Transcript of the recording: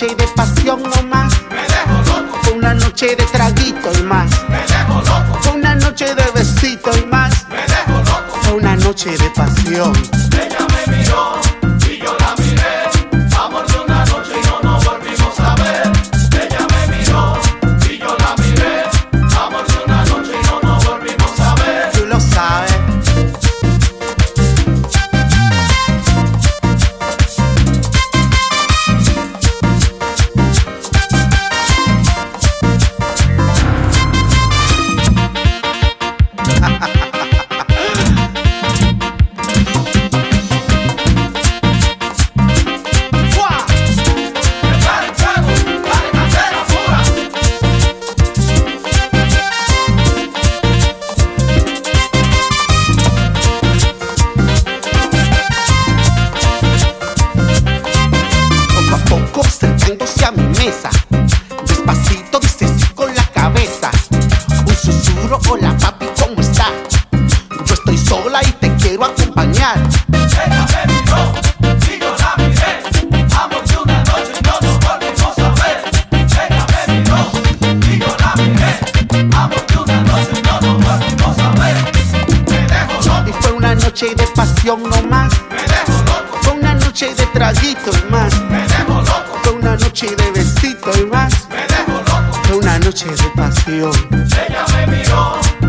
noche de pasión nomás. Me dejo loco. Fue una noche de traguito y más. Me dejo loco. Fue una noche de besito y más. Me dejo loco. Fue una noche de pasión. Despacito dice sí con la cabeza. Un susurro, hola papi, ¿cómo está? Yo estoy sola y te quiero acompañar. Ella me miró y yo la miré. Amor de una noche y no nos volvimos a ver. Ella me miró y yo la miré. Amor de una noche y no nos volvimos a. Me dejo loco, Y fue una noche de pasión no más. me dejo loco, Fue una noche de traguito y más. Noche de besito y más. me dejo loco. Fue una noche de pasión. Ella me miró